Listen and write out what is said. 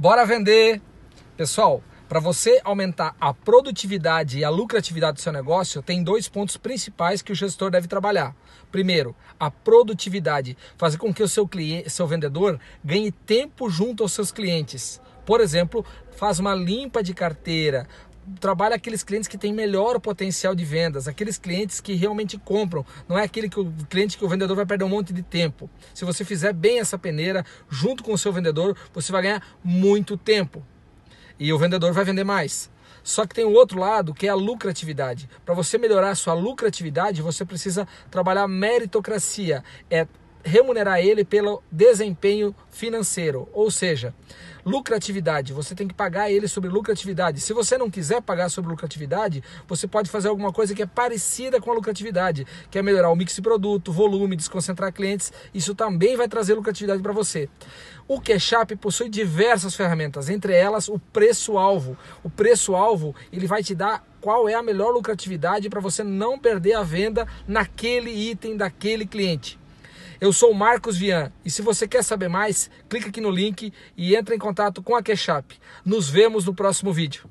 Bora vender! Pessoal, para você aumentar a produtividade e a lucratividade do seu negócio, tem dois pontos principais que o gestor deve trabalhar. Primeiro, a produtividade, fazer com que o seu cliente, seu vendedor ganhe tempo junto aos seus clientes. Por exemplo, faz uma limpa de carteira, trabalha aqueles clientes que têm melhor potencial de vendas, aqueles clientes que realmente compram, não é aquele que o cliente que o vendedor vai perder um monte de tempo. Se você fizer bem essa peneira junto com o seu vendedor, você vai ganhar muito tempo. E o vendedor vai vender mais. Só que tem o outro lado, que é a lucratividade. Para você melhorar a sua lucratividade, você precisa trabalhar meritocracia. É remunerar ele pelo desempenho financeiro, ou seja, lucratividade. Você tem que pagar ele sobre lucratividade. Se você não quiser pagar sobre lucratividade, você pode fazer alguma coisa que é parecida com a lucratividade, que é melhorar o mix de produto, volume, desconcentrar clientes. Isso também vai trazer lucratividade para você. O Keshap possui diversas ferramentas, entre elas o preço-alvo. O preço-alvo ele vai te dar qual é a melhor lucratividade para você não perder a venda naquele item daquele cliente. Eu sou o Marcos Vian e se você quer saber mais, clica aqui no link e entre em contato com a Quechap. Nos vemos no próximo vídeo.